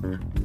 Mm-hmm.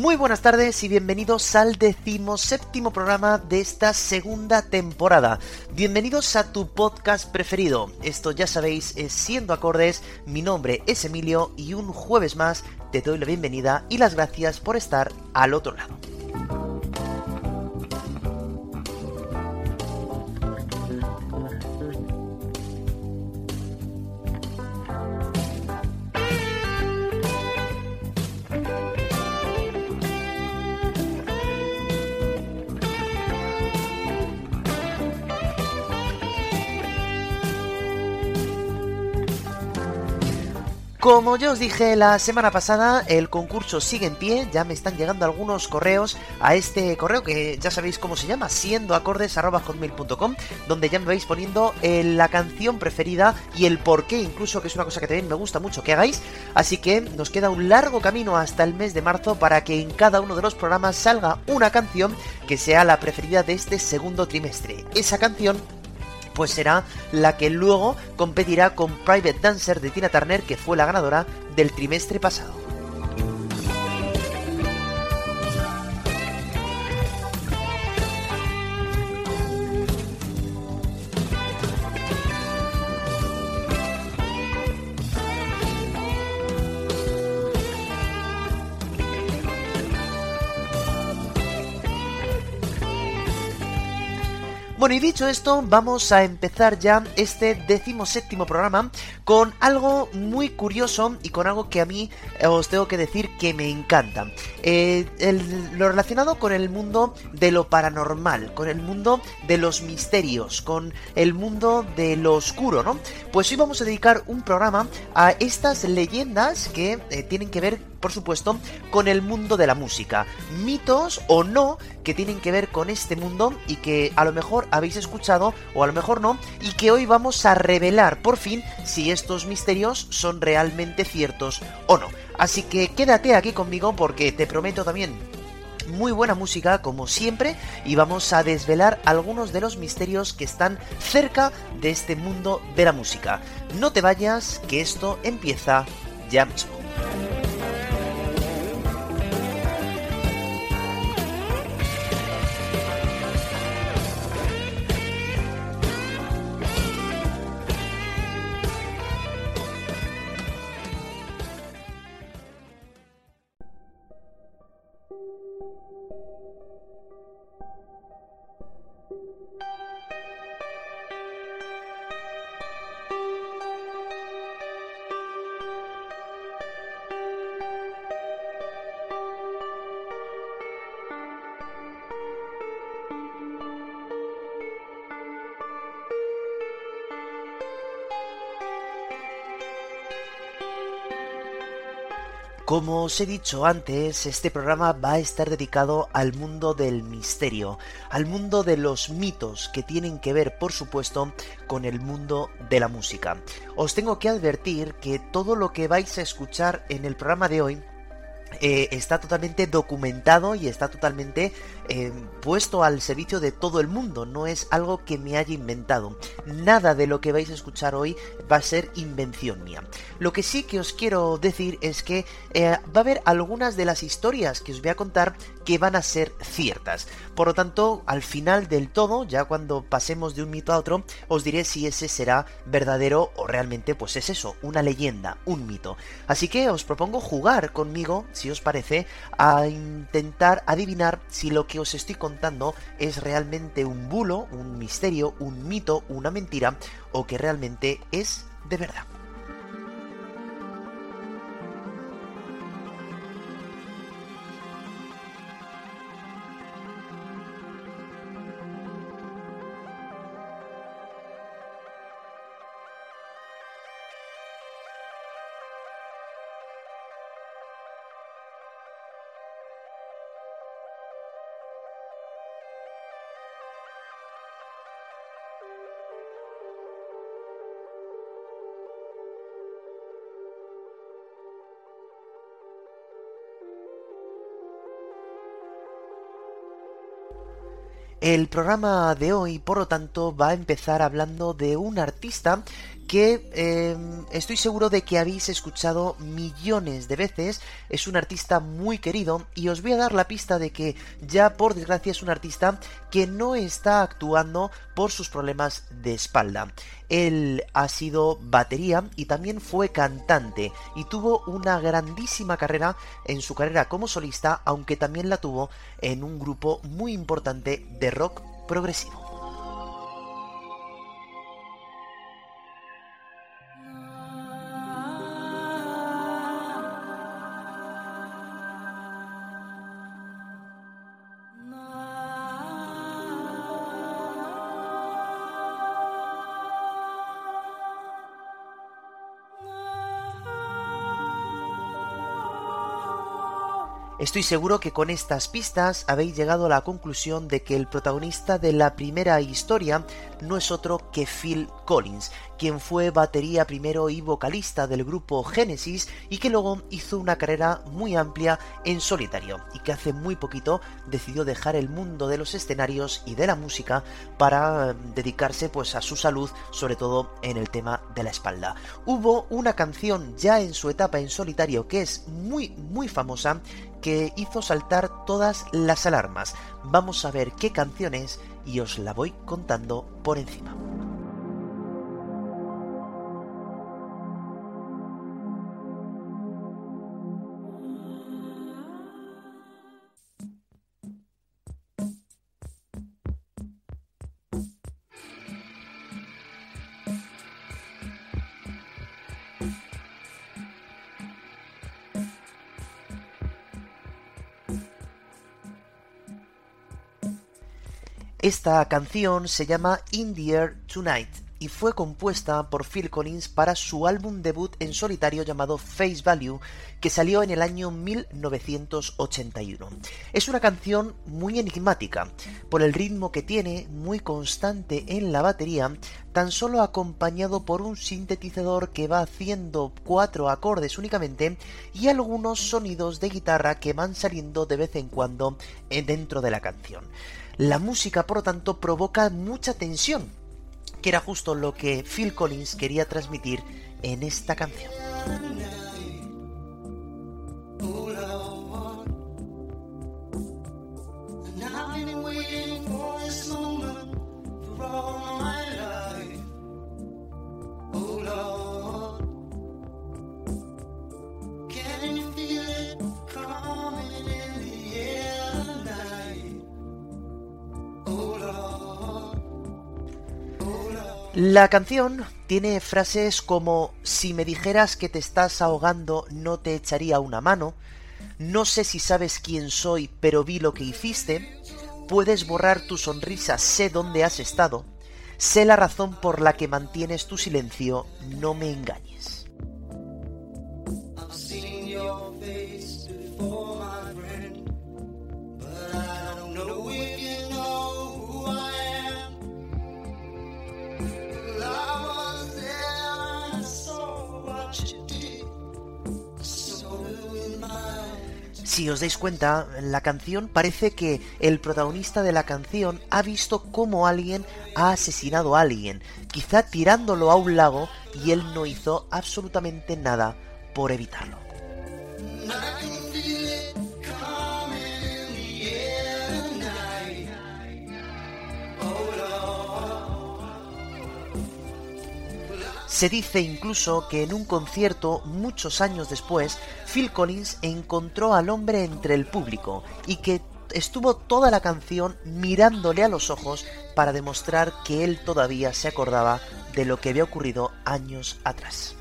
Muy buenas tardes y bienvenidos al decimoséptimo programa de esta segunda temporada. Bienvenidos a tu podcast preferido. Esto ya sabéis es Siendo Acordes, mi nombre es Emilio y un jueves más te doy la bienvenida y las gracias por estar al otro lado. Como ya os dije la semana pasada, el concurso sigue en pie, ya me están llegando algunos correos a este correo que ya sabéis cómo se llama, siendoacordes.com, donde ya me vais poniendo eh, la canción preferida y el porqué incluso, que es una cosa que también me gusta mucho que hagáis, así que nos queda un largo camino hasta el mes de marzo para que en cada uno de los programas salga una canción que sea la preferida de este segundo trimestre. Esa canción pues será la que luego competirá con Private Dancer de Tina Turner, que fue la ganadora del trimestre pasado. Bueno, y dicho esto, vamos a empezar ya este decimoséptimo programa con algo muy curioso y con algo que a mí eh, os tengo que decir que me encanta. Eh, lo relacionado con el mundo de lo paranormal, con el mundo de los misterios, con el mundo de lo oscuro, ¿no? Pues hoy vamos a dedicar un programa a estas leyendas que eh, tienen que ver por supuesto, con el mundo de la música. Mitos o no que tienen que ver con este mundo y que a lo mejor habéis escuchado o a lo mejor no y que hoy vamos a revelar por fin si estos misterios son realmente ciertos o no. Así que quédate aquí conmigo porque te prometo también muy buena música como siempre y vamos a desvelar algunos de los misterios que están cerca de este mundo de la música. No te vayas, que esto empieza ya mismo. Como os he dicho antes, este programa va a estar dedicado al mundo del misterio, al mundo de los mitos que tienen que ver, por supuesto, con el mundo de la música. Os tengo que advertir que todo lo que vais a escuchar en el programa de hoy eh, está totalmente documentado y está totalmente eh, puesto al servicio de todo el mundo, no es algo que me haya inventado. Nada de lo que vais a escuchar hoy va a ser invención mía. Lo que sí que os quiero decir es que eh, va a haber algunas de las historias que os voy a contar que van a ser ciertas. Por lo tanto, al final del todo, ya cuando pasemos de un mito a otro, os diré si ese será verdadero o realmente pues es eso, una leyenda, un mito. Así que os propongo jugar conmigo, si os parece, a intentar adivinar si lo que os estoy contando es realmente un bulo, un misterio, un mito, una mentira o que realmente es de verdad. El programa de hoy, por lo tanto, va a empezar hablando de un artista que em, estoy seguro de que habéis escuchado millones de veces. Es un artista muy querido y os voy a dar la pista de que ya por desgracia es un artista que no está actuando por sus problemas de espalda. Él ha sido batería y también fue cantante y tuvo una grandísima carrera en su carrera como solista, aunque también la tuvo en un grupo muy importante de rock progresivo. Estoy seguro que con estas pistas habéis llegado a la conclusión de que el protagonista de la primera historia no es otro que Phil Collins, quien fue batería primero y vocalista del grupo Genesis y que luego hizo una carrera muy amplia en solitario y que hace muy poquito decidió dejar el mundo de los escenarios y de la música para dedicarse pues a su salud, sobre todo en el tema de la espalda. Hubo una canción ya en su etapa en solitario que es muy muy famosa que hizo saltar todas las alarmas. Vamos a ver qué canción es y os la voy contando por encima. Esta canción se llama In the Air Tonight y fue compuesta por Phil Collins para su álbum debut en solitario llamado Face Value, que salió en el año 1981. Es una canción muy enigmática, por el ritmo que tiene, muy constante en la batería, tan solo acompañado por un sintetizador que va haciendo cuatro acordes únicamente y algunos sonidos de guitarra que van saliendo de vez en cuando dentro de la canción. La música, por lo tanto, provoca mucha tensión, que era justo lo que Phil Collins quería transmitir en esta canción. La canción tiene frases como si me dijeras que te estás ahogando no te echaría una mano, no sé si sabes quién soy pero vi lo que hiciste, puedes borrar tu sonrisa, sé dónde has estado, sé la razón por la que mantienes tu silencio, no me engañes. Si os dais cuenta, la canción parece que el protagonista de la canción ha visto cómo alguien ha asesinado a alguien, quizá tirándolo a un lago y él no hizo absolutamente nada por evitarlo. Se dice incluso que en un concierto muchos años después, Phil Collins encontró al hombre entre el público y que estuvo toda la canción mirándole a los ojos para demostrar que él todavía se acordaba de lo que había ocurrido años atrás.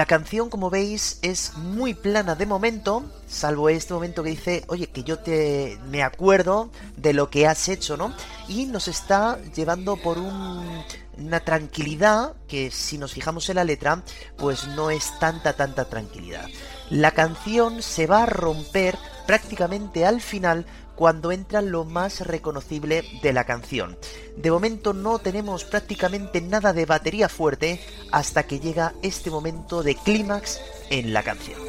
La canción, como veis, es muy plana de momento, salvo este momento que dice, oye, que yo te me acuerdo de lo que has hecho, ¿no? Y nos está llevando por una tranquilidad que si nos fijamos en la letra, pues no es tanta, tanta tranquilidad. La canción se va a romper prácticamente al final cuando entra lo más reconocible de la canción. De momento no tenemos prácticamente nada de batería fuerte hasta que llega este momento de clímax en la canción.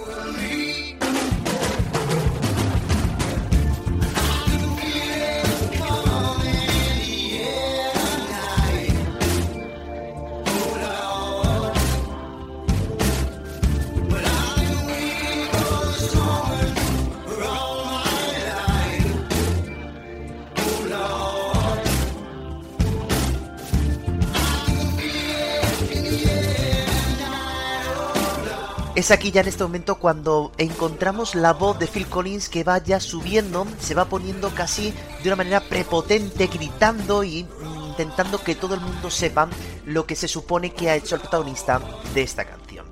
Es aquí ya en este momento cuando encontramos la voz de Phil Collins que va ya subiendo, se va poniendo casi de una manera prepotente, gritando y intentando que todo el mundo sepa lo que se supone que ha hecho el protagonista de esta canción.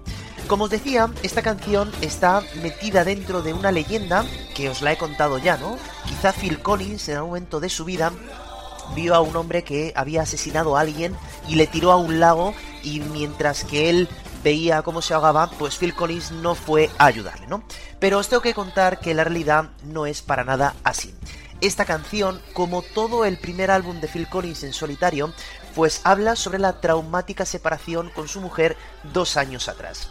Como os decía, esta canción está metida dentro de una leyenda que os la he contado ya, ¿no? Quizá Phil Collins en algún momento de su vida vio a un hombre que había asesinado a alguien y le tiró a un lago y mientras que él veía cómo se ahogaba, pues Phil Collins no fue a ayudarle, ¿no? Pero os tengo que contar que la realidad no es para nada así. Esta canción, como todo el primer álbum de Phil Collins en solitario, pues habla sobre la traumática separación con su mujer dos años atrás.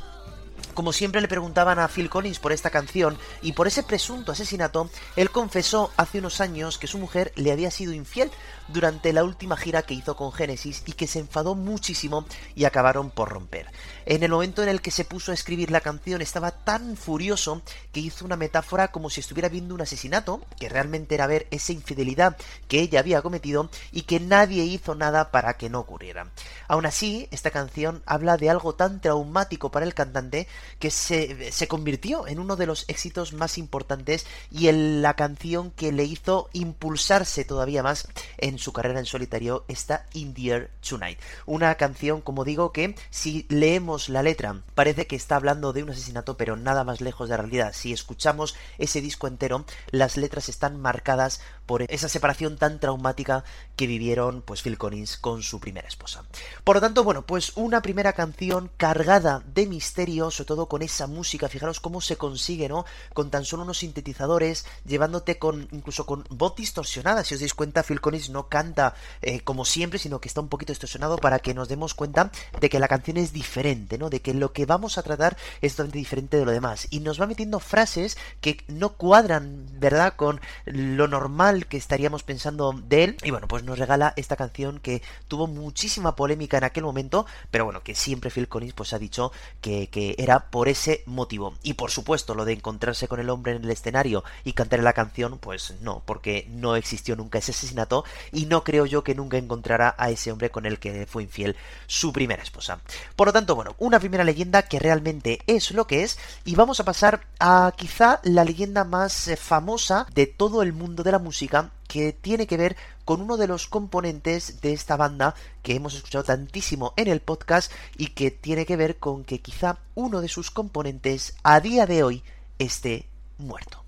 Como siempre le preguntaban a Phil Collins por esta canción y por ese presunto asesinato, él confesó hace unos años que su mujer le había sido infiel durante la última gira que hizo con Genesis y que se enfadó muchísimo y acabaron por romper. En el momento en el que se puso a escribir la canción estaba tan furioso que hizo una metáfora como si estuviera viendo un asesinato, que realmente era ver esa infidelidad que ella había cometido y que nadie hizo nada para que no ocurriera. Aún así, esta canción habla de algo tan traumático para el cantante que se, se convirtió en uno de los éxitos más importantes y en la canción que le hizo impulsarse todavía más en su carrera en solitario está In the Air Tonight. Una canción, como digo, que si leemos la letra parece que está hablando de un asesinato, pero nada más lejos de la realidad. Si escuchamos ese disco entero, las letras están marcadas por esa separación tan traumática que vivieron pues Phil Collins con su primera esposa. Por lo tanto, bueno, pues una primera canción cargada de misterio, sobre todo con esa música, fijaros cómo se consigue, ¿no? Con tan solo unos sintetizadores, llevándote con incluso con voz distorsionada, si os dais cuenta, Phil Collins no canta eh, como siempre, sino que está un poquito distorsionado para que nos demos cuenta de que la canción es diferente, ¿no? De que lo que vamos a tratar es totalmente diferente de lo demás y nos va metiendo frases que no cuadran, ¿verdad? Con lo normal que estaríamos pensando de él. Y bueno, pues nos regala esta canción que tuvo muchísima polémica en aquel momento, pero bueno, que siempre Phil Collins pues ha dicho que, que era por ese motivo. Y por supuesto, lo de encontrarse con el hombre en el escenario y cantar la canción, pues no, porque no existió nunca ese asesinato y no creo yo que nunca encontrara a ese hombre con el que fue infiel su primera esposa. Por lo tanto, bueno, una primera leyenda que realmente es lo que es y vamos a pasar a quizá la leyenda más eh, famosa de todo el mundo de la música que tiene que ver con uno de los componentes de esta banda que hemos escuchado tantísimo en el podcast y que tiene que ver con que quizá uno de sus componentes a día de hoy esté muerto.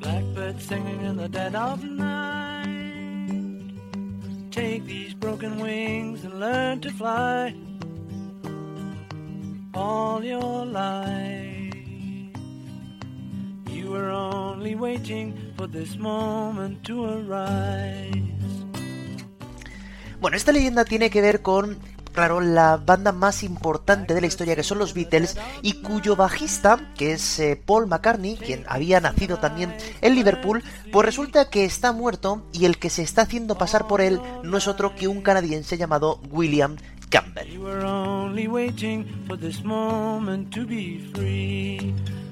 Blackbird singing in the dead of night. Take these broken wings and learn to fly all your life. Bueno, esta leyenda tiene que ver con claro, la banda más importante de la historia que son los Beatles y cuyo bajista, que es eh, Paul McCartney, quien había nacido también en Liverpool, pues resulta que está muerto y el que se está haciendo pasar por él no es otro que un canadiense llamado William Campbell.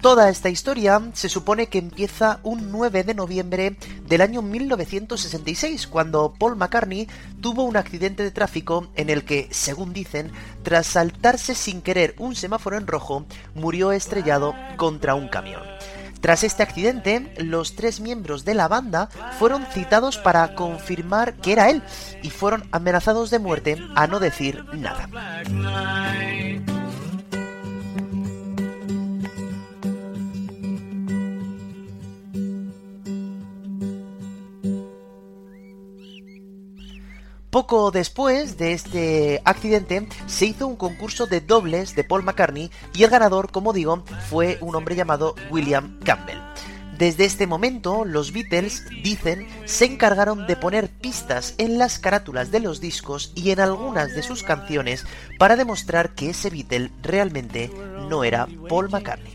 Toda esta historia se supone que empieza un 9 de noviembre del año 1966, cuando Paul McCartney tuvo un accidente de tráfico en el que, según dicen, tras saltarse sin querer un semáforo en rojo, murió estrellado contra un camión. Tras este accidente, los tres miembros de la banda fueron citados para confirmar que era él y fueron amenazados de muerte a no decir nada. Poco después de este accidente se hizo un concurso de dobles de Paul McCartney y el ganador, como digo, fue un hombre llamado William Campbell. Desde este momento, los Beatles, dicen, se encargaron de poner pistas en las carátulas de los discos y en algunas de sus canciones para demostrar que ese Beatle realmente no era Paul McCartney.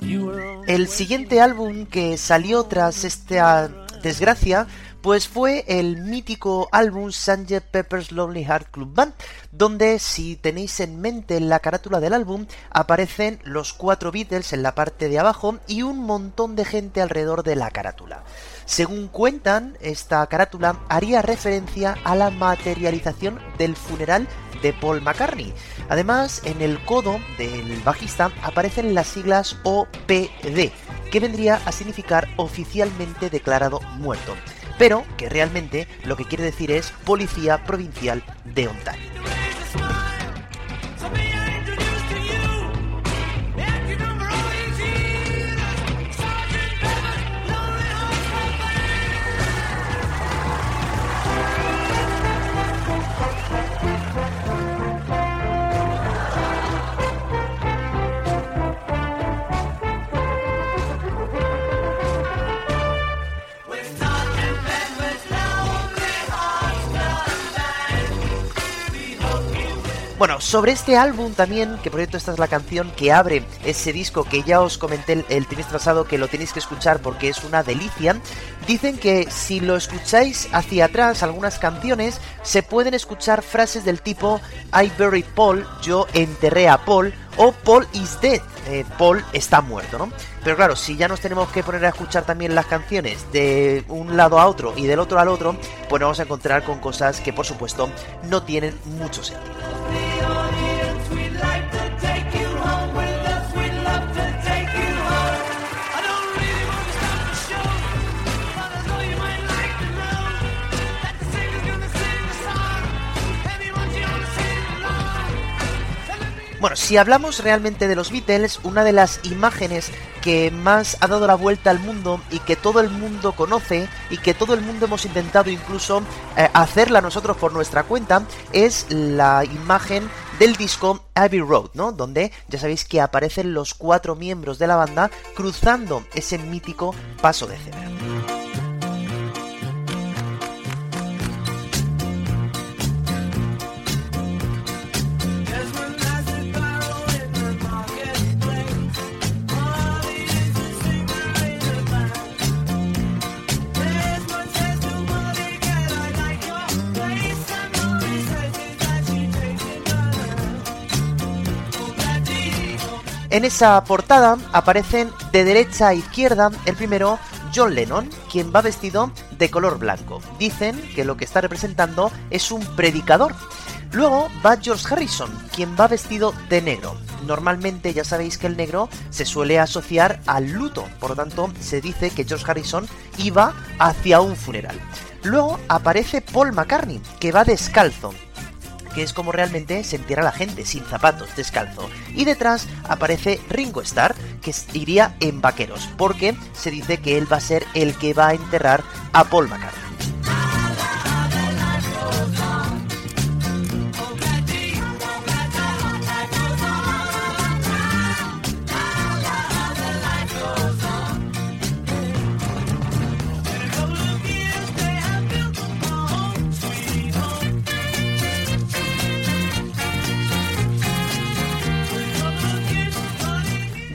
El siguiente álbum que salió tras esta desgracia pues fue el mítico álbum Sgt. Pepper's Lonely Heart Club Band, donde si tenéis en mente la carátula del álbum aparecen los cuatro Beatles en la parte de abajo y un montón de gente alrededor de la carátula. Según cuentan, esta carátula haría referencia a la materialización del funeral de Paul McCartney. Además, en el codo del bajista aparecen las siglas OPD, que vendría a significar oficialmente declarado muerto, pero que realmente lo que quiere decir es Policía Provincial de Ontario. Sobre este álbum también, que por cierto esta es la canción que abre ese disco que ya os comenté el, el trimestre pasado que lo tenéis que escuchar porque es una delicia, dicen que si lo escucháis hacia atrás algunas canciones se pueden escuchar frases del tipo I buried Paul, yo enterré a Paul o Paul is dead, eh, Paul está muerto, ¿no? Pero claro, si ya nos tenemos que poner a escuchar también las canciones de un lado a otro y del otro al otro, pues nos vamos a encontrar con cosas que por supuesto no tienen mucho sentido. Bueno, si hablamos realmente de los Beatles, una de las imágenes que más ha dado la vuelta al mundo y que todo el mundo conoce y que todo el mundo hemos intentado incluso eh, hacerla nosotros por nuestra cuenta es la imagen del disco Abbey Road, ¿no? Donde ya sabéis que aparecen los cuatro miembros de la banda cruzando ese mítico paso de cebra. En esa portada aparecen de derecha a izquierda el primero John Lennon, quien va vestido de color blanco. Dicen que lo que está representando es un predicador. Luego va George Harrison, quien va vestido de negro. Normalmente ya sabéis que el negro se suele asociar al luto, por lo tanto se dice que George Harrison iba hacia un funeral. Luego aparece Paul McCartney, que va descalzo, que es como realmente se entierra la gente, sin zapatos, descalzo. Y detrás aparece Ringo Starr, que iría en vaqueros, porque se dice que él va a ser el que va a enterrar a Paul McCartney.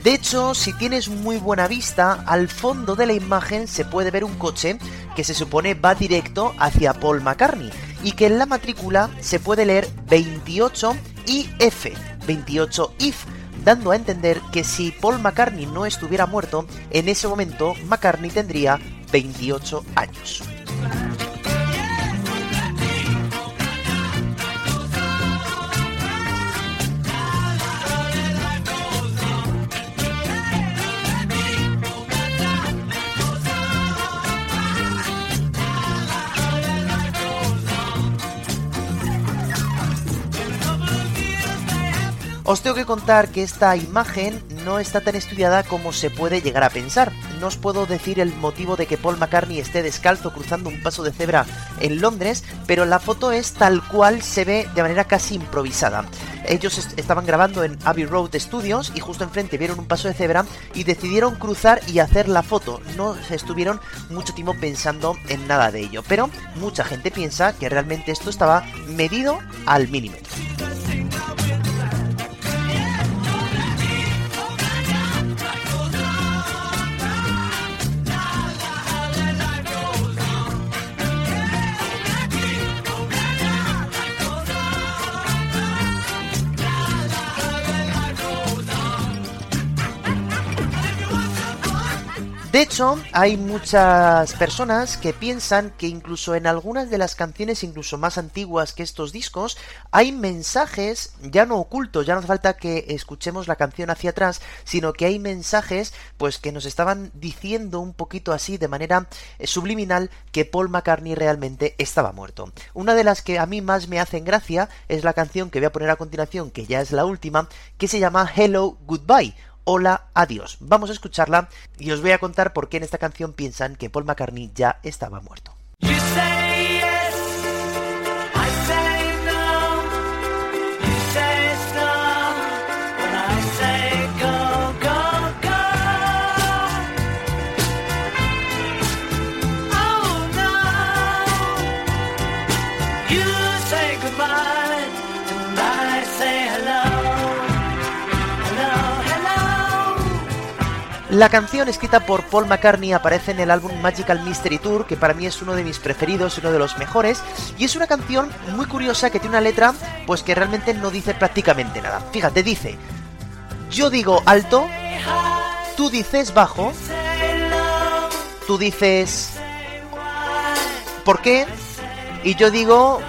De hecho, si tienes muy buena vista, al fondo de la imagen se puede ver un coche que se supone va directo hacia Paul McCartney. y que en la matrícula se puede leer 28 IF, 28 IF, dando a entender que si Paul McCartney no estuviera muerto, en ese momento McCartney tendría 28 años. Os tengo que contar que esta imagen no está tan estudiada como se puede llegar a pensar. No os puedo decir el motivo de que Paul McCartney esté descalzo cruzando un paso de cebra en Londres, pero la foto es tal cual se ve de manera casi improvisada. Ellos estaban grabando en Abbey Road Studios y justo enfrente vieron un paso de cebra y decidieron cruzar y hacer la foto. No estuvieron mucho tiempo pensando en nada de ello, pero mucha gente piensa que realmente esto estaba medido al milímetro. De hecho, hay muchas personas que piensan que incluso en algunas de las canciones, incluso más antiguas que estos discos, hay mensajes ya no ocultos, ya no hace falta que escuchemos la canción hacia atrás, sino que hay mensajes pues que nos estaban diciendo un poquito así de manera eh, subliminal que Paul McCartney realmente estaba muerto. Una de las que a mí más me hacen gracia es la canción que voy a poner a continuación, que ya es la última, que se llama Hello Goodbye Hola, adiós. Vamos a escucharla y os voy a contar por qué en esta canción piensan que Paul McCartney ya estaba muerto. La canción escrita por Paul McCartney aparece en el álbum Magical Mystery Tour, que para mí es uno de mis preferidos, uno de los mejores, y es una canción muy curiosa que tiene una letra pues que realmente no dice prácticamente nada. Fíjate, dice, yo digo alto, tú dices bajo, tú dices ¿por qué? Y yo digo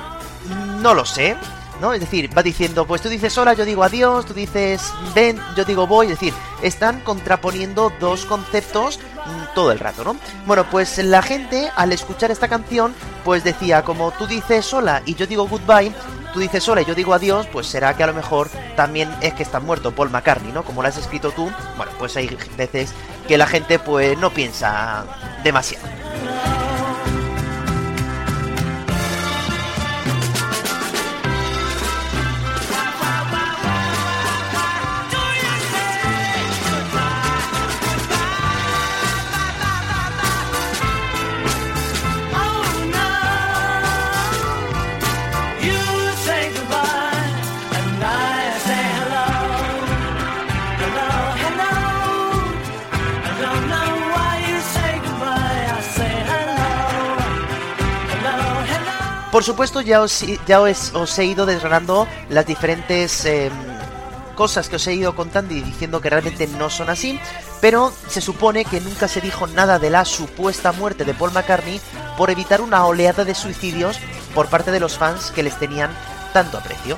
no lo sé. ¿No? Es decir, va diciendo, pues tú dices hola, yo digo adiós, tú dices ven, yo digo voy, es decir, están contraponiendo dos conceptos mm, todo el rato, ¿no? Bueno, pues la gente al escuchar esta canción, pues decía, como tú dices hola y yo digo goodbye, tú dices hola y yo digo adiós, pues será que a lo mejor también es que está muerto Paul McCartney, ¿no? Como lo has escrito tú, bueno, pues hay veces que la gente pues no piensa demasiado. Por supuesto, ya os, ya os, he ido desgranando las diferentes em, cosas que os he ido contando y diciendo que realmente no son así, pero se supone que nunca se dijo nada de la supuesta muerte de Paul McCartney por evitar una oleada de suicidios por parte de los fans que les tenían tanto aprecio.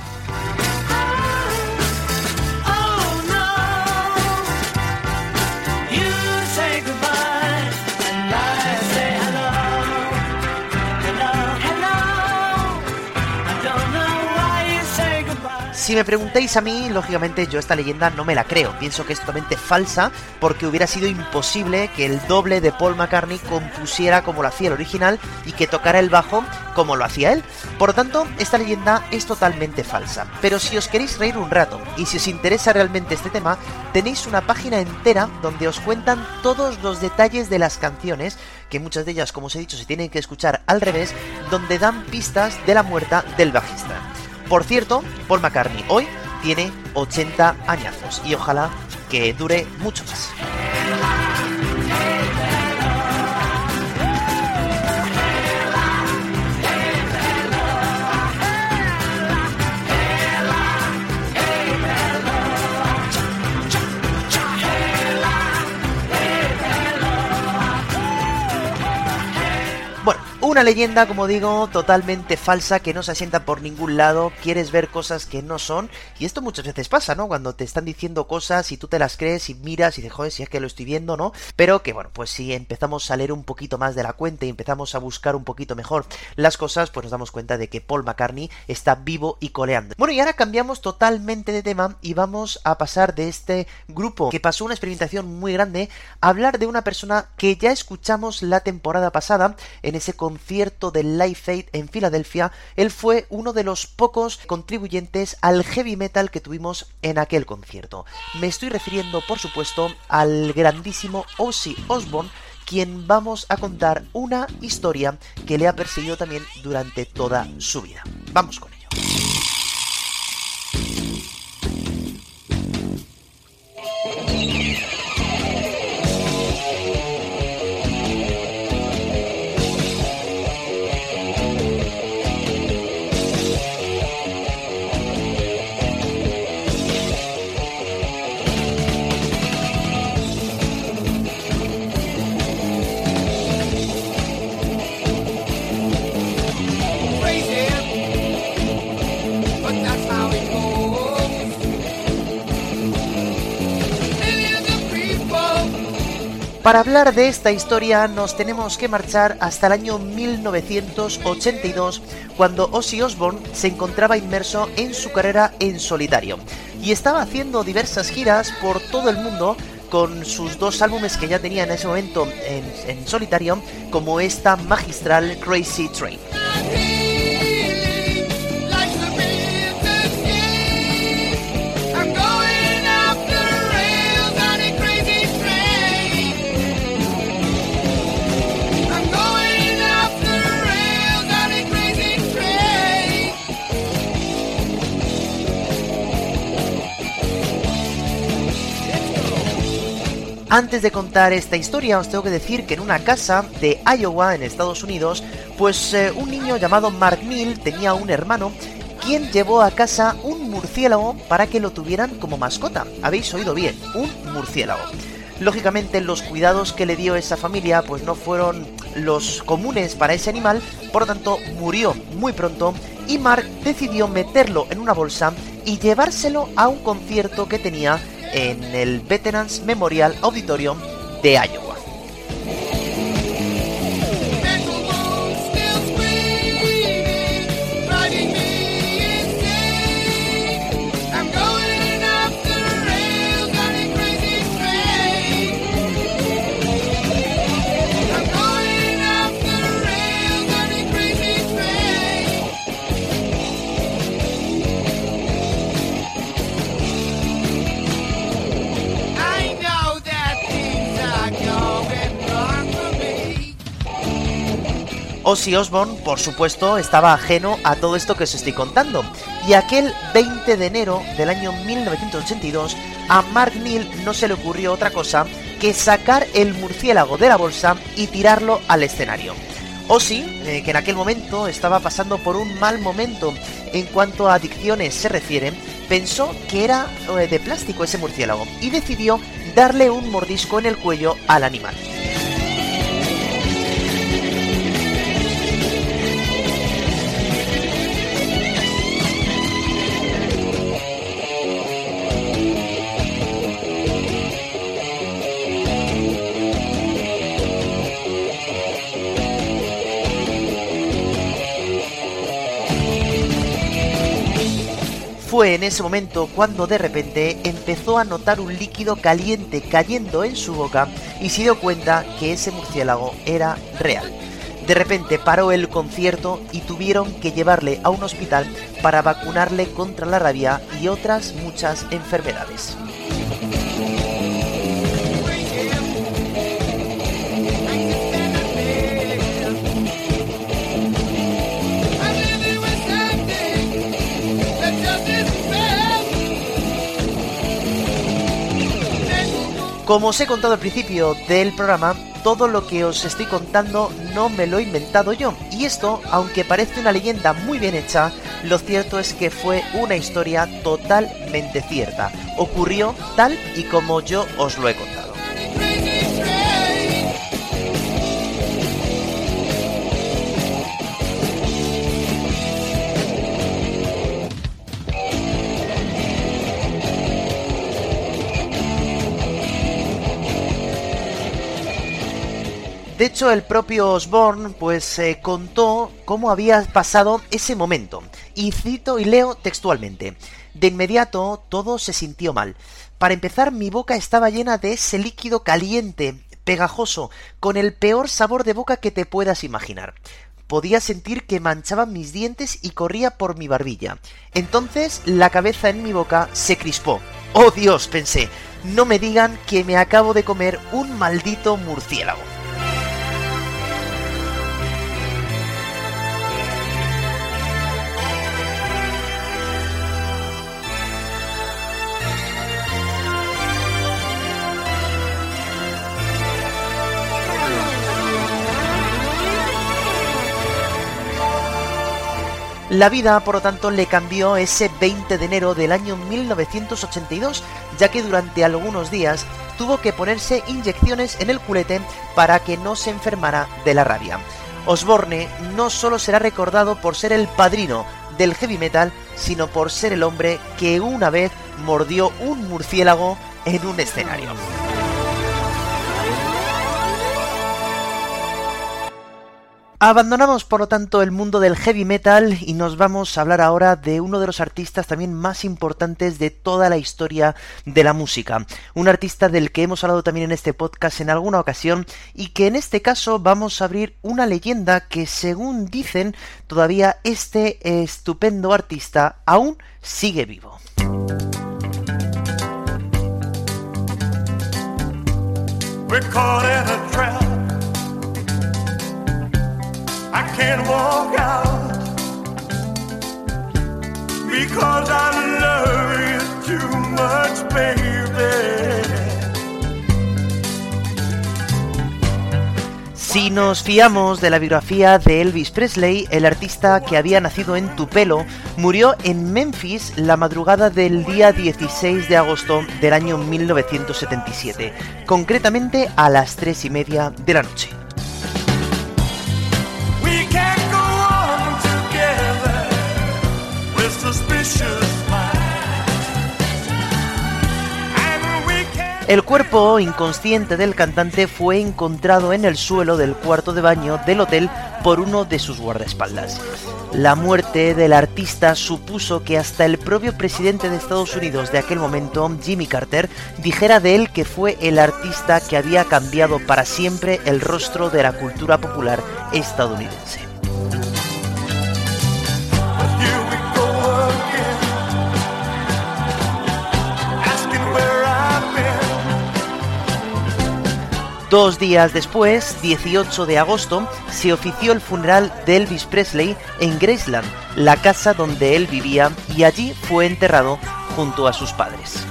Si me preguntáis a mí, lógicamente yo esta leyenda no me la creo. Pienso que es totalmente falsa porque hubiera sido imposible que el doble de Paul McCartney compusiera como lo hacía el original y que tocara el bajo como lo hacía él. Por lo tanto, esta leyenda es totalmente falsa. Pero si os queréis reír un rato y si os interesa realmente este tema, tenéis una página entera donde os cuentan todos los detalles de las canciones que muchas de ellas, como os he dicho, se tienen que escuchar al revés, donde dan pistas de la muerte del bajista. Por cierto, Paul McCartney hoy tiene 80 añazos y ojalá que dure mucho más. Una leyenda, como digo, totalmente falsa, que no se asienta por ningún lado, quieres ver cosas que no son, y esto muchas veces pasa, ¿no? Cuando te están diciendo cosas y tú te las crees y miras y dices, joder, si es que lo estoy viendo, ¿no? Pero que bueno, pues si empezamos a leer un poquito más de la cuenta y empezamos a buscar un poquito mejor las cosas, pues nos damos cuenta de que Paul McCartney está vivo y coleando. Bueno, y ahora cambiamos totalmente de tema y vamos a pasar de este grupo que pasó una experimentación muy grande a hablar de una persona que ya escuchamos la temporada pasada en ese concierto del Life Aid en Filadelfia, él fue uno de los pocos contribuyentes al heavy metal que tuvimos en aquel concierto. Me estoy refiriendo, por supuesto, al grandísimo Ozzy Osbourne, quien vamos a contar una historia que le ha perseguido también durante toda su vida. Vamos con ello. Para hablar de esta historia nos tenemos que marchar hasta el año 1982, cuando Ozzy Osbourne se encontraba inmerso en su carrera en solitario y estaba haciendo diversas giras por todo el mundo con sus dos álbumes que ya tenía en ese momento en, en solitario, como esta magistral Crazy Train. Antes de contar esta historia, os tengo que decir que en una casa de Iowa, en Estados Unidos, pues eh, un niño llamado Mark Mill tenía un hermano quien llevó a casa un murciélago para que lo tuvieran como mascota. Habéis oído bien, un murciélago. Lógicamente los cuidados que le dio esa familia pues no fueron los comunes para ese animal, por lo tanto murió muy pronto y Mark decidió meterlo en una bolsa y llevárselo a un concierto que tenía en el Veterans Memorial Auditorium de Iowa. Ozzy Osbourne, por supuesto, estaba ajeno a todo esto que os estoy contando. Y aquel 20 de enero del año 1982, a Mark Neal no se le ocurrió otra cosa que sacar el murciélago de la bolsa y tirarlo al escenario. Ozzy, eh, que en aquel momento estaba pasando por un mal momento en cuanto a adicciones se refiere, pensó que era eh, de plástico ese murciélago y decidió darle un mordisco en el cuello al animal. Fue en ese momento cuando de repente empezó a notar un líquido caliente cayendo en su boca y se dio cuenta que ese murciélago era real. De repente paró el concierto y tuvieron que llevarle a un hospital para vacunarle contra la rabia y otras muchas enfermedades. Como os he contado al principio del programa, todo lo que os estoy contando no me lo he inventado yo. Y esto, aunque parece una leyenda muy bien hecha, lo cierto es que fue una historia totalmente cierta. Ocurrió tal y como yo os lo he contado. De hecho, el propio Osborne pues eh, contó cómo había pasado ese momento. Y cito y leo textualmente. De inmediato todo se sintió mal. Para empezar, mi boca estaba llena de ese líquido caliente, pegajoso, con el peor sabor de boca que te puedas imaginar. Podía sentir que manchaban mis dientes y corría por mi barbilla. Entonces la cabeza en mi boca se crispó. ¡Oh Dios! pensé. No me digan que me acabo de comer un maldito murciélago. La vida, por lo tanto, le cambió ese 20 de enero del año 1982, ya que durante algunos días tuvo que ponerse inyecciones en el culete para que no se enfermara de la rabia. Osborne no solo será recordado por ser el padrino del heavy metal, sino por ser el hombre que una vez mordió un murciélago en un escenario. Abandonamos por lo tanto el mundo del heavy metal y nos vamos a hablar ahora de uno de los artistas también más importantes de toda la historia de la música. Un artista del que hemos hablado también en este podcast en alguna ocasión y que en este caso vamos a abrir una leyenda que según dicen todavía este estupendo artista aún sigue vivo. Si nos fiamos de la biografía de Elvis Presley, el artista que había nacido en Tupelo murió en Memphis la madrugada del día 16 de agosto del año 1977, concretamente a las 3 y media de la noche. El cuerpo inconsciente del cantante fue encontrado en el suelo del cuarto de baño del hotel por uno de sus guardaespaldas. La muerte del artista supuso que hasta el propio presidente de Estados Unidos de aquel momento, Jimmy Carter, dijera de él que fue el artista que había cambiado para siempre el rostro de la cultura popular estadounidense. Dos días después, 18 de agosto, se ofició el funeral de Elvis Presley en Graceland, la casa donde él vivía, y allí fue enterrado junto a sus padres.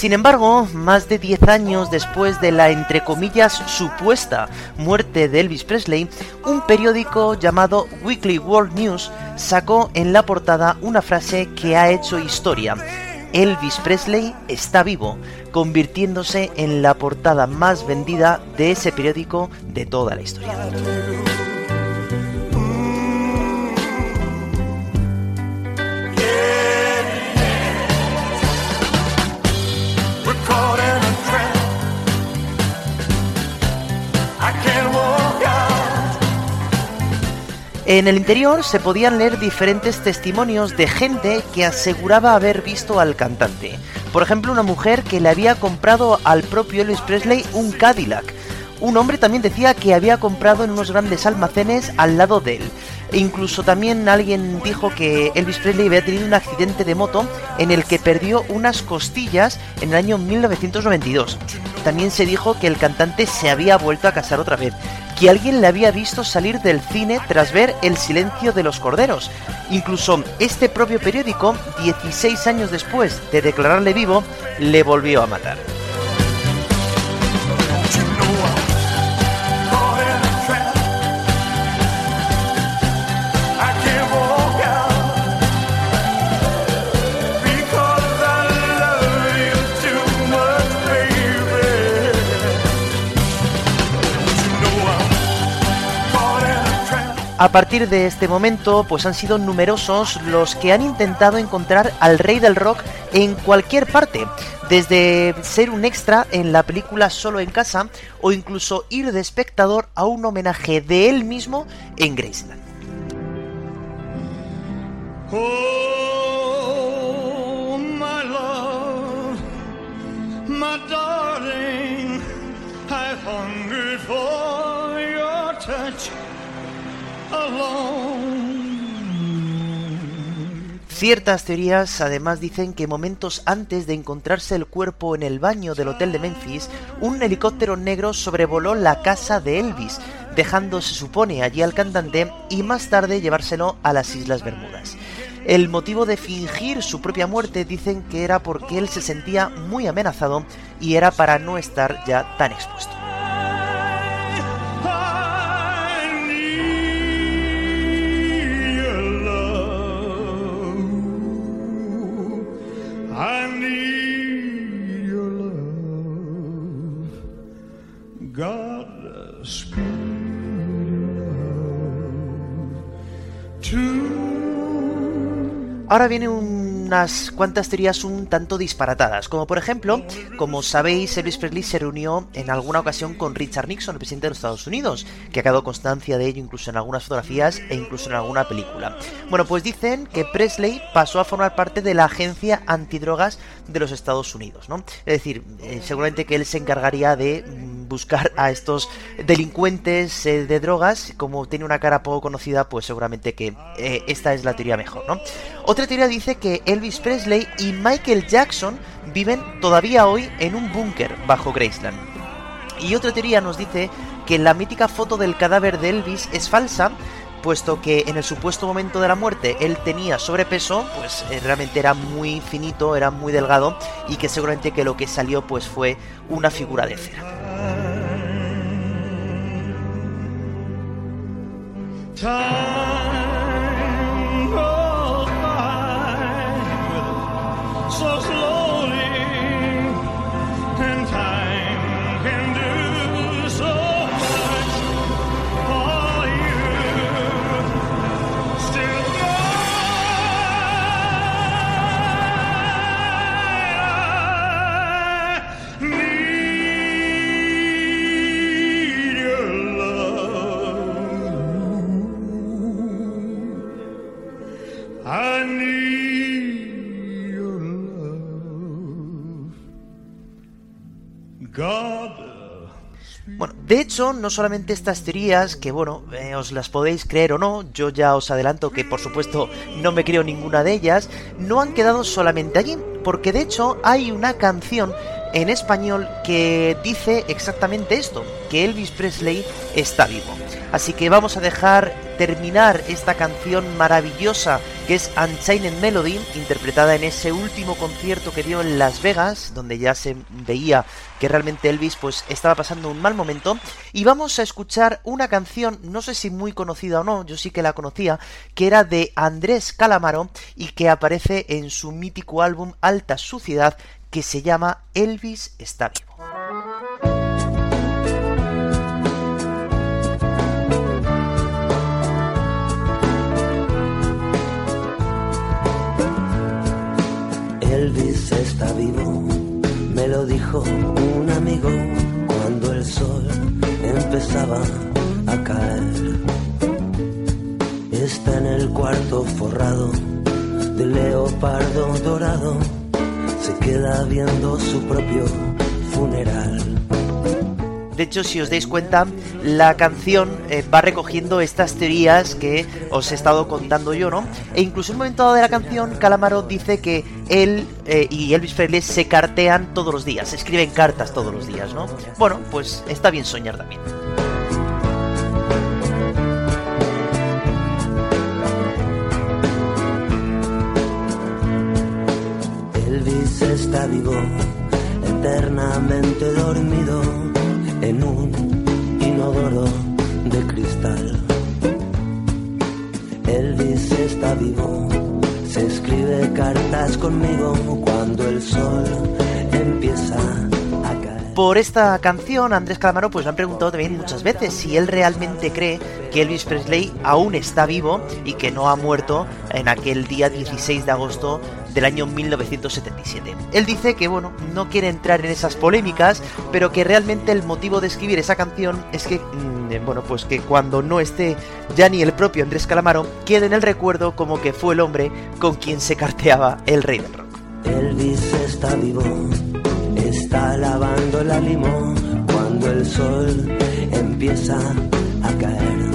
Sin embargo, más de 10 años después de la entre comillas supuesta muerte de Elvis Presley, un periódico llamado Weekly World News sacó en la portada una frase que ha hecho historia. Elvis Presley está vivo, convirtiéndose en la portada más vendida de ese periódico de toda la historia. En el interior se podían leer diferentes testimonios de gente que aseguraba haber visto al cantante. Por ejemplo, una mujer que le había comprado al propio Elvis Presley un Cadillac. Un hombre también decía que había comprado en unos grandes almacenes al lado de él. E incluso también alguien dijo que Elvis Presley había tenido un accidente de moto en el que perdió unas costillas en el año 1992. También se dijo que el cantante se había vuelto a casar otra vez que alguien le había visto salir del cine tras ver El silencio de los corderos. Incluso este propio periódico, 16 años después de declararle vivo, le volvió a matar. A partir de este momento, pues han sido numerosos los que han intentado encontrar al rey del rock en cualquier parte, desde ser un extra en la película Solo en casa o incluso ir de espectador a un homenaje de él mismo en Graceland. Oh, touch Ciertas teorías además dicen que momentos antes de encontrarse el cuerpo en el baño del hotel de Memphis, un helicóptero negro sobrevoló la casa de Elvis, dejando, se supone, allí al cantante y más tarde llevárselo a las Islas Bermudas. El motivo de fingir su propia muerte dicen que era porque él se sentía muy amenazado y era para no estar ya tan expuesto. Ahora viene unas cuantas teorías un tanto disparatadas, como por ejemplo, como sabéis, Elvis Presley se reunió en alguna ocasión con Richard Nixon, el presidente de los Estados Unidos, que ha quedado constancia de ello incluso en algunas fotografías e incluso en alguna película. Bueno, pues dicen que Presley pasó a formar parte de la agencia antidrogas de los Estados Unidos, ¿no? Es decir, eh, seguramente que él se encargaría de mm, buscar a estos delincuentes eh, de drogas, como tiene una cara poco conocida, pues seguramente que eh, esta es la teoría mejor, ¿no? Otra teoría dice que Elvis Presley y Michael Jackson viven todavía hoy en un búnker bajo Graceland. Y otra teoría nos dice que la mítica foto del cadáver de Elvis es falsa, puesto que en el supuesto momento de la muerte él tenía sobrepeso, pues eh, realmente era muy finito, era muy delgado y que seguramente que lo que salió pues fue una figura de cera. Bueno, de hecho, no solamente estas teorías, que bueno, eh, os las podéis creer o no, yo ya os adelanto que por supuesto no me creo ninguna de ellas, no han quedado solamente allí, porque de hecho hay una canción en español que dice exactamente esto, que Elvis Presley está vivo. Así que vamos a dejar terminar esta canción maravillosa que es Unchained Melody, interpretada en ese último concierto que dio en Las Vegas, donde ya se veía que realmente Elvis pues estaba pasando un mal momento. Y vamos a escuchar una canción, no sé si muy conocida o no, yo sí que la conocía, que era de Andrés Calamaro y que aparece en su mítico álbum Alta Suciedad, que se llama Elvis está vivo. Elvis está vivo, me lo dijo un amigo cuando el sol empezaba a caer. Está en el cuarto forrado de leopardo dorado se queda viendo su propio funeral. De hecho, si os dais cuenta, la canción eh, va recogiendo estas teorías que os he estado contando yo, ¿no? E incluso en un momento dado de la canción, Calamaro dice que él eh, y Elvis Presley se cartean todos los días, se escriben cartas todos los días, ¿no? Bueno, pues está bien soñar también. Está vivo, eternamente dormido en un inodoro de cristal. Elvis está vivo, se escribe cartas conmigo cuando el sol Por esta canción, Andrés Calamaro pues le han preguntado también muchas veces si él realmente cree que Elvis Presley aún está vivo y que no ha muerto en aquel día 16 de agosto del año 1977. Él dice que, bueno, no quiere entrar en esas polémicas, pero que realmente el motivo de escribir esa canción es que, mm, bueno, pues que cuando no esté ya ni el propio Andrés Calamaro, quede en el recuerdo como que fue el hombre con quien se carteaba el rey del rock. Elvis está vivo, está lavando la limón cuando el sol empieza a caer.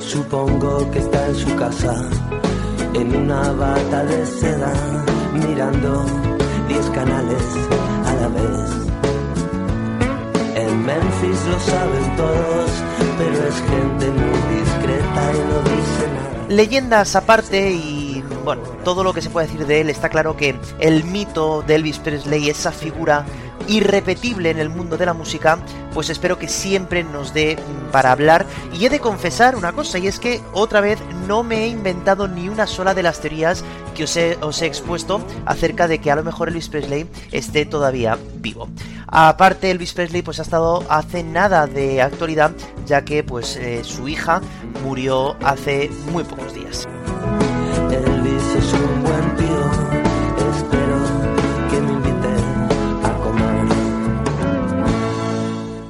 Supongo que está en su casa en una bata de seda, mirando diez canales a la vez. En Memphis lo saben todos, pero es gente muy discreta y no dice nada. Leyendas aparte y bueno, todo lo que se puede decir de él, está claro que el mito de Elvis Presley, esa figura irrepetible en el mundo de la música, pues espero que siempre nos dé para hablar. Y he de confesar una cosa, y es que otra vez no me he inventado ni una sola de las teorías que os he, expuesto acerca de que a lo mejor Elvis Presley esté todavía vivo. Aparte, Elvis Presley pues ha estado hace nada de actualidad, ya que pues eh, su hija murió hace muy pocos días. Elvis es un buen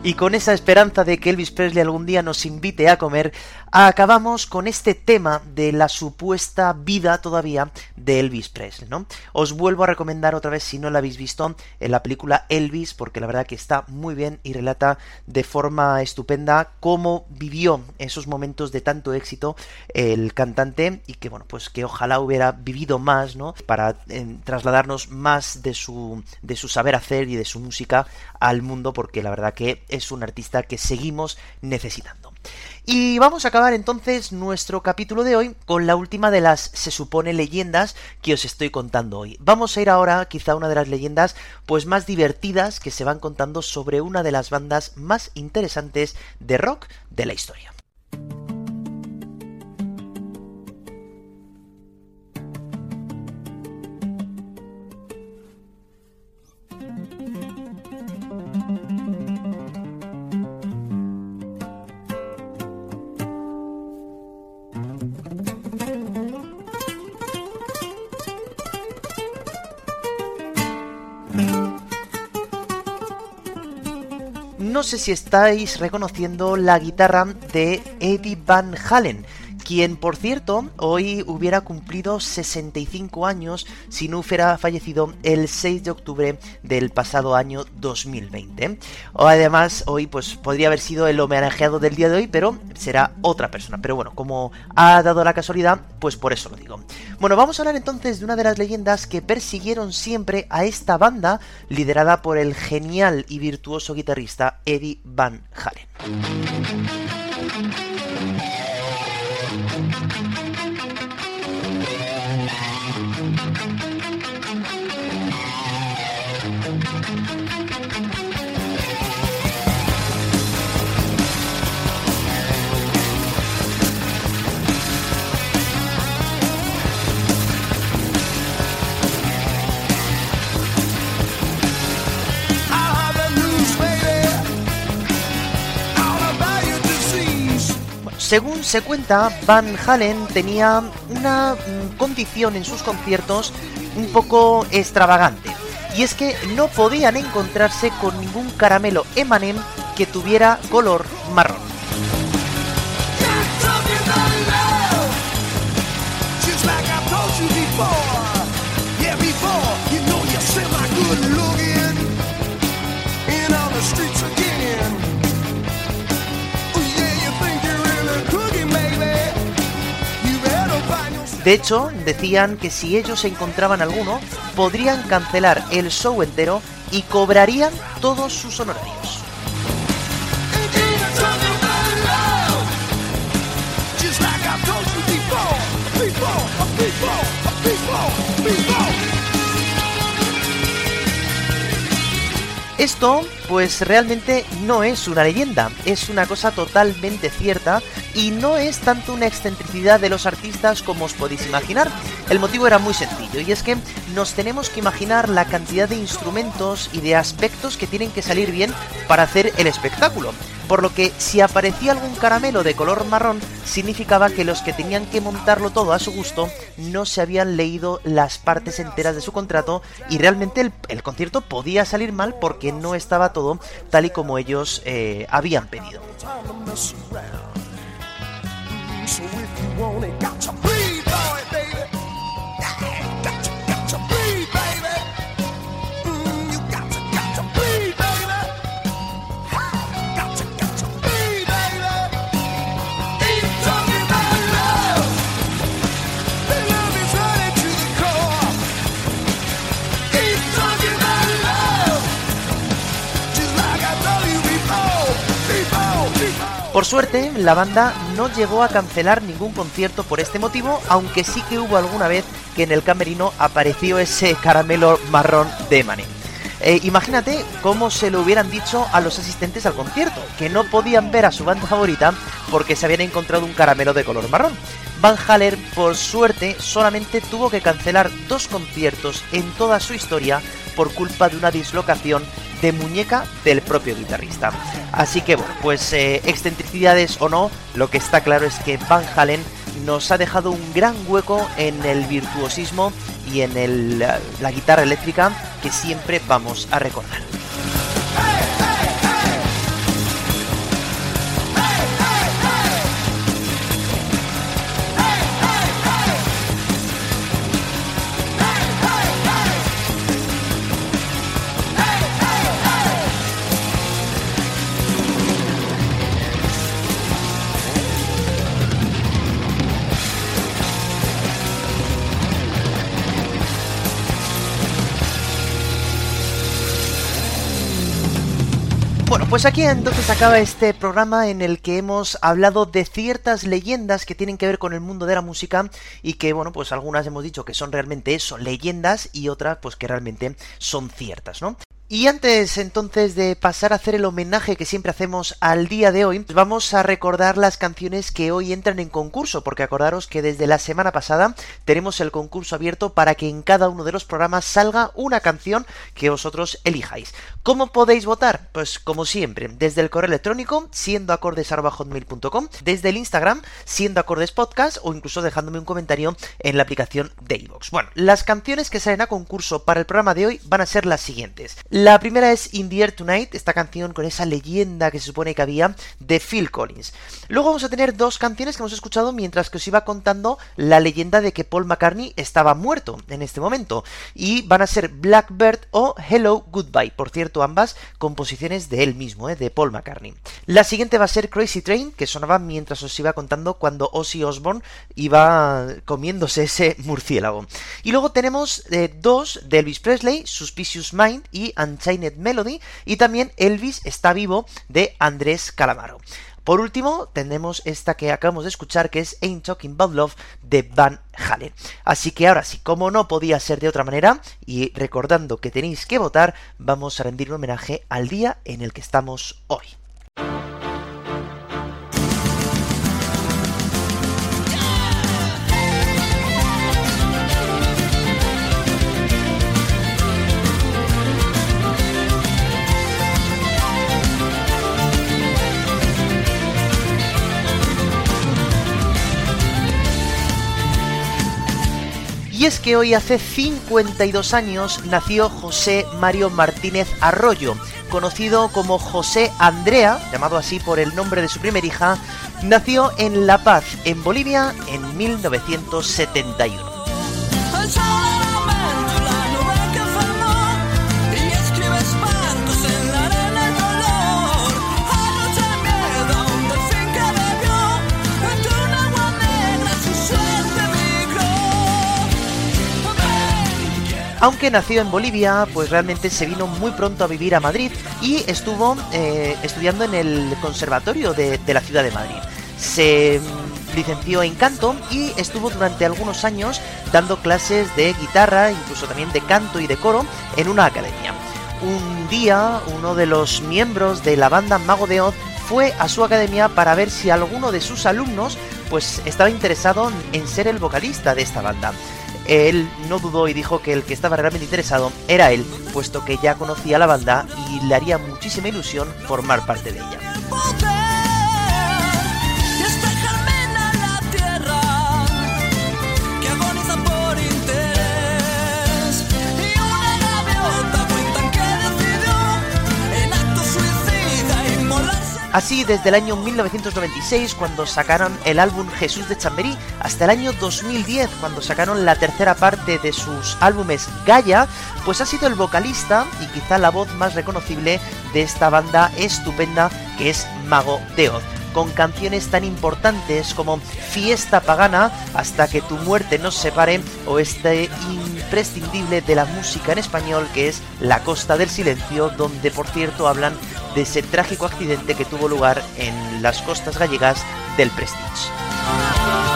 Y con esa esperanza de que Elvis Presley algún día nos invite a comer, acabamos con este tema de la supuesta vida todavía de Elvis Presley, ¿no? Os vuelvo a recomendar otra vez, si no la habéis visto, en la película Elvis, porque la verdad que está muy bien y relata de forma estupenda cómo vivió esos momentos de tanto éxito el cantante y que, bueno, pues que ojalá hubiera vivido más, ¿no? Para eh, trasladarnos más de su, de su saber hacer y de su música al mundo, porque la verdad que es un artista que seguimos necesitando. Y vamos a acabar entonces nuestro capítulo de hoy con la última de las, se supone, leyendas que os estoy contando hoy. Vamos a ir ahora quizá a una de las leyendas pues más divertidas que se van contando sobre una de las bandas más interesantes de rock de la historia. No sé si estáis reconociendo la guitarra de Eddie Van Halen, quien por cierto hoy hubiera cumplido 65 años si no hubiera fallecido el 6 de octubre del pasado año 2020. O además hoy pues podría haber sido el homenajeado del día de hoy, pero será otra persona. Pero bueno, como ha dado la casualidad, pues por eso lo digo. Bueno, vamos a hablar entonces de una de las leyendas que persiguieron siempre a esta banda liderada por el genial y virtuoso guitarrista Eddie Van Halen. Según se cuenta, Van Halen tenía una mm, condición en sus conciertos un poco extravagante. Y es que no podían encontrarse con ningún caramelo M&M que tuviera color marrón. De hecho, decían que si ellos encontraban alguno, podrían cancelar el show entero y cobrarían todos sus honorarios. Esto, pues realmente no es una leyenda, es una cosa totalmente cierta y no es tanto una excentricidad de los artistas como os podéis imaginar. El motivo era muy sencillo y es que nos tenemos que imaginar la cantidad de instrumentos y de aspectos que tienen que salir bien para hacer el espectáculo por lo que si aparecía algún caramelo de color marrón significaba que los que tenían que montarlo todo a su gusto no se habían leído las partes enteras de su contrato y realmente el, concierto podía salir mal porque no estaba todo tal y como ellos eh, habían pedido. Por suerte, la banda no llegó a cancelar ningún concierto por este motivo, aunque sí que hubo alguna vez que en el camerino apareció ese caramelo marrón de Mané. Eh, imagínate cómo se lo hubieran dicho a los asistentes al concierto, que no podían ver a su banda favorita porque se habían encontrado un caramelo de color marrón. Van Haller, por suerte, solamente tuvo que cancelar dos conciertos en toda su historia por culpa de una dislocación de muñeca del propio guitarrista. Así que bueno, pues eh, excentricidades o no, lo que está claro es que Van Halen nos ha dejado un gran hueco en el virtuosismo y en la guitarra eléctrica que siempre vamos a recordar. Pues aquí entonces acaba este programa en el que hemos hablado de ciertas leyendas que tienen que ver con el mundo de la música y que, bueno, pues algunas hemos dicho que son realmente eso, leyendas y otras pues que realmente son ciertas, ¿no? Y antes entonces de pasar a hacer el homenaje que siempre hacemos al día de hoy, vamos a recordar las canciones que hoy entran en concurso, porque acordaros que desde la semana pasada tenemos el concurso abierto para que en cada uno de los programas salga una canción que vosotros elijáis. ¿Cómo podéis votar? Pues como siempre, desde el correo electrónico siendo desde el Instagram siendo acordes podcast o incluso dejándome un comentario en la aplicación de iVoox. Bueno, las canciones que salen a concurso para el programa de hoy van a ser las siguientes. La primera es In the Air Tonight, esta canción con esa leyenda que se supone que había de Phil Collins. Luego vamos a tener dos canciones que hemos escuchado mientras que os iba contando la leyenda de que Paul McCartney estaba muerto en este momento. Y van a ser Blackbird o Hello Goodbye. Por cierto, ambas composiciones de él mismo, ¿eh? de Paul McCartney. La siguiente va a ser Crazy Train, que sonaba mientras os iba contando cuando Ozzy Osbourne iba comiéndose ese murciélago. Y luego tenemos eh, dos de Elvis Presley, Suspicious Mind y Unchained Melody y también Elvis está vivo de Andrés Calamaro. Por último, tenemos esta que acabamos de escuchar, que es Ain't Talking About Love de Van Halen. Así que ahora sí, como no podía ser de otra manera, y recordando que tenéis que votar, vamos a rendir un homenaje al día en el que estamos hoy. Y es que hoy hace 52 años nació José Mario Martínez Arroyo, conocido como José Andrea, llamado así por el nombre de su primera hija, nació en La Paz, en Bolivia, en 1971. Aunque nació en Bolivia, pues realmente se vino muy pronto a vivir a Madrid y estuvo eh, estudiando en el conservatorio de, la ciudad de Madrid. Se licenció en canto y estuvo durante algunos años dando clases de guitarra, incluso también de canto y de coro en una academia. un día uno de los miembros de la banda Mago de Oz fue a su academia para ver si alguno de sus alumnos pues estaba interesado en ser el vocalista de esta banda. Él no dudó y dijo que el que estaba realmente interesado era él, puesto que ya conocía la banda y le haría muchísima ilusión formar parte de ella. Así, desde el año 1996, cuando sacaron el álbum Jesús de Chamberí, hasta el año 2010, cuando sacaron la tercera parte de sus álbumes Gaia, pues ha sido el vocalista y quizá la voz más reconocible de esta banda estupenda que es Mago de Oz con canciones tan importantes como Fiesta Pagana, Hasta que tu muerte nos separe, o este imprescindible de la música en español que es La Costa del Silencio, donde por cierto hablan de ese trágico accidente que tuvo lugar en las costas gallegas del Prestige.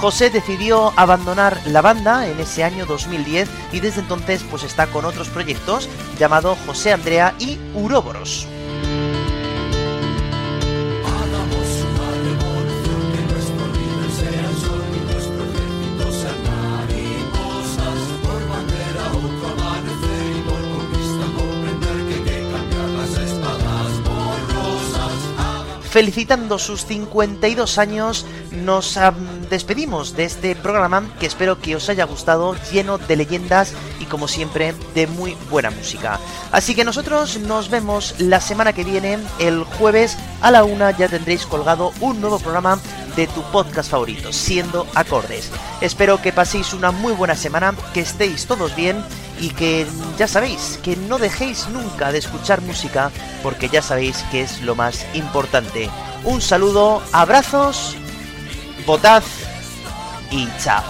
José decidió abandonar la banda en ese año 2010 y desde entonces pues está con otros proyectos llamado José Andrea y Uroboros. felicitando sus 52 años, nos despedimos de este programa que espero que os haya gustado, lleno de leyendas y como siempre de muy buena música. Así que nosotros nos vemos la semana que viene, el jueves a la una ya tendréis colgado un nuevo programa de tu podcast favorito, siendo acordes. Espero que paséis una muy buena semana, que estéis todos bien y que ya sabéis, que no dejéis nunca de escuchar música porque ya sabéis que es lo más importante. Un saludo, abrazos, votad y chao.